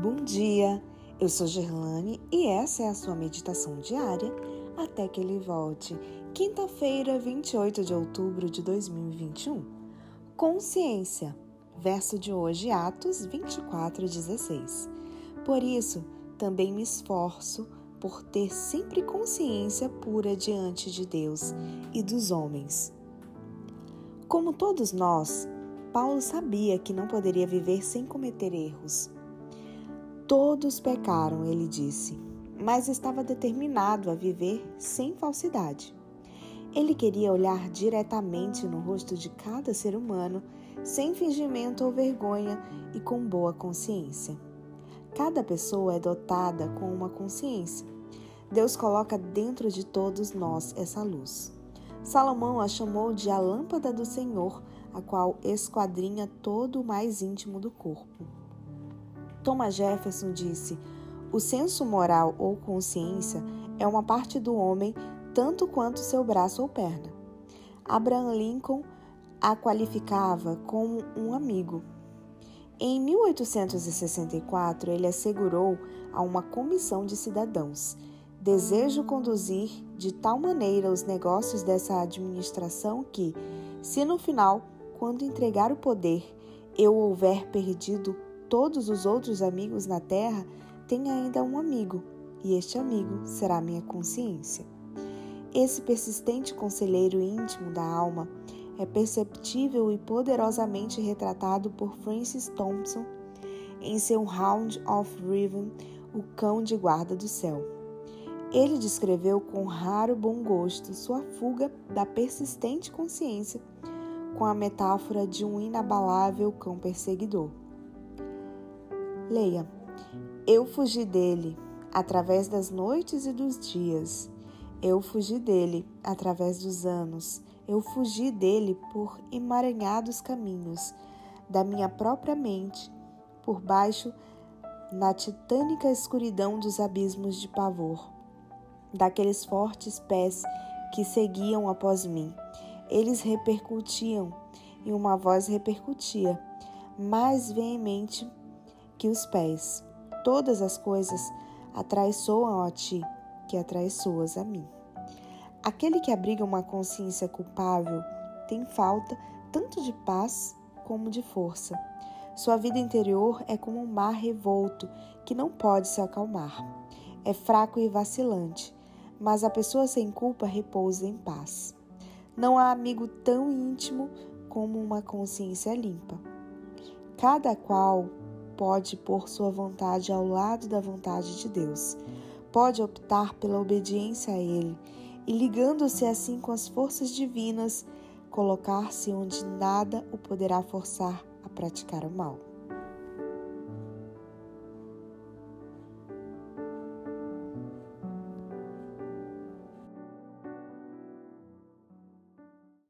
Bom dia, eu sou Gerlane e essa é a sua meditação diária até que ele volte. Quinta-feira, 28 de outubro de 2021. Consciência. Verso de hoje, Atos 24, 16. Por isso, também me esforço por ter sempre consciência pura diante de Deus e dos homens. Como todos nós, Paulo sabia que não poderia viver sem cometer erros. Todos pecaram, ele disse, mas estava determinado a viver sem falsidade. Ele queria olhar diretamente no rosto de cada ser humano, sem fingimento ou vergonha e com boa consciência. Cada pessoa é dotada com uma consciência. Deus coloca dentro de todos nós essa luz. Salomão a chamou de a lâmpada do Senhor, a qual esquadrinha todo o mais íntimo do corpo. Thomas Jefferson disse: o senso moral ou consciência é uma parte do homem tanto quanto seu braço ou perna. Abraham Lincoln a qualificava como um amigo. Em 1864, ele assegurou a uma comissão de cidadãos: Desejo conduzir de tal maneira os negócios dessa administração que, se no final, quando entregar o poder, eu houver perdido todos os outros amigos na terra, tenha ainda um amigo, e este amigo será minha consciência. Esse persistente conselheiro íntimo da alma é perceptível e poderosamente retratado por Francis Thompson em seu Round of Riven, O Cão de Guarda do Céu. Ele descreveu com raro bom gosto sua fuga da persistente consciência com a metáfora de um inabalável cão perseguidor. Leia. Eu fugi dele através das noites e dos dias. Eu fugi dele através dos anos. Eu fugi dele por emaranhados caminhos da minha própria mente, por baixo na titânica escuridão dos abismos de pavor, daqueles fortes pés que seguiam após mim. Eles repercutiam e uma voz repercutia, mais veemente que os pés. Todas as coisas atraiçoam a ti, que atraiçoas a mim. Aquele que abriga uma consciência culpável tem falta tanto de paz como de força. Sua vida interior é como um mar revolto que não pode se acalmar. É fraco e vacilante, mas a pessoa sem culpa repousa em paz. Não há amigo tão íntimo como uma consciência limpa. Cada qual pode pôr sua vontade ao lado da vontade de Deus. Pode optar pela obediência a Ele e, ligando-se assim com as forças divinas, colocar-se onde nada o poderá forçar a praticar o mal.